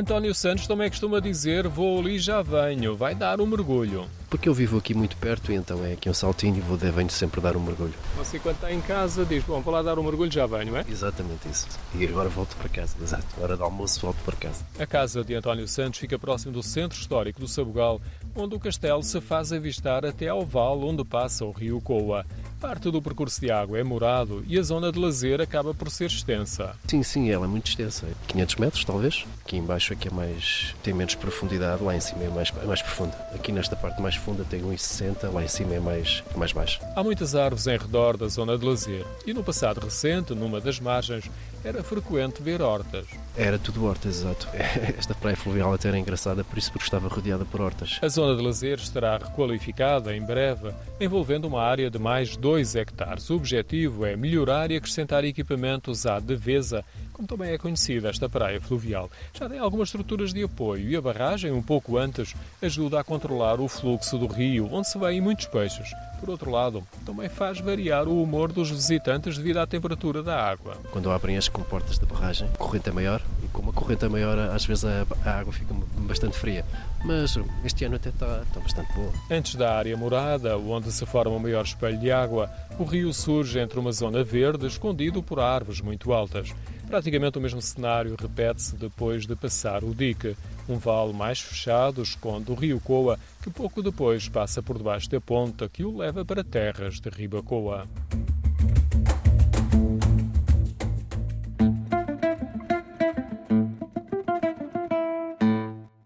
António Santos também costuma dizer: Vou ali já venho, vai dar um mergulho. Porque eu vivo aqui muito perto então é aqui um saltinho e vou, venho sempre dar um mergulho. Você, quando está em casa, diz: Bom, vou lá dar um mergulho, já venho, é? Exatamente isso. E agora volto para casa, exato. Hora do almoço, volto para casa. A casa de António Santos fica próximo do centro histórico do Sabugal, onde o castelo se faz avistar até ao vale onde passa o rio Coa. Parte do percurso de água é morado e a zona de lazer acaba por ser extensa. Sim, sim, ela é muito extensa. 500 metros, talvez. Aqui embaixo aqui é mais, tem menos profundidade, lá em cima é mais, é mais profunda. Aqui nesta parte mais funda tem 1,60, lá em cima é mais, mais baixo. Há muitas árvores em redor da zona de lazer e no passado recente, numa das margens, era frequente ver hortas. Era tudo hortas, exato. Esta praia fluvial até era engraçada, por isso porque estava rodeada por hortas. A zona de lazer estará requalificada em breve, envolvendo uma área de mais 2 hectares. O objetivo é melhorar e acrescentar equipamentos à Devesa, como também é conhecida esta praia fluvial. Já tem algumas estruturas de apoio e a barragem, um pouco antes, ajuda a controlar o fluxo do rio, onde se vêem muitos peixes. Por outro lado, também faz variar o humor dos visitantes devido à temperatura da água. Quando abrem as comportas da barragem, a corrente é maior e como a corrente é maior, às vezes a, a água fica bastante fria. Mas este ano até está, está bastante boa. Antes da área morada, onde se forma o maior espelho de água, o rio surge entre uma zona verde escondido por árvores muito altas. Praticamente o mesmo cenário repete-se depois de passar o dique. Um vale mais fechado esconde o rio Coa, que pouco depois passa por debaixo da ponta que o leva para terras de Ribacoa.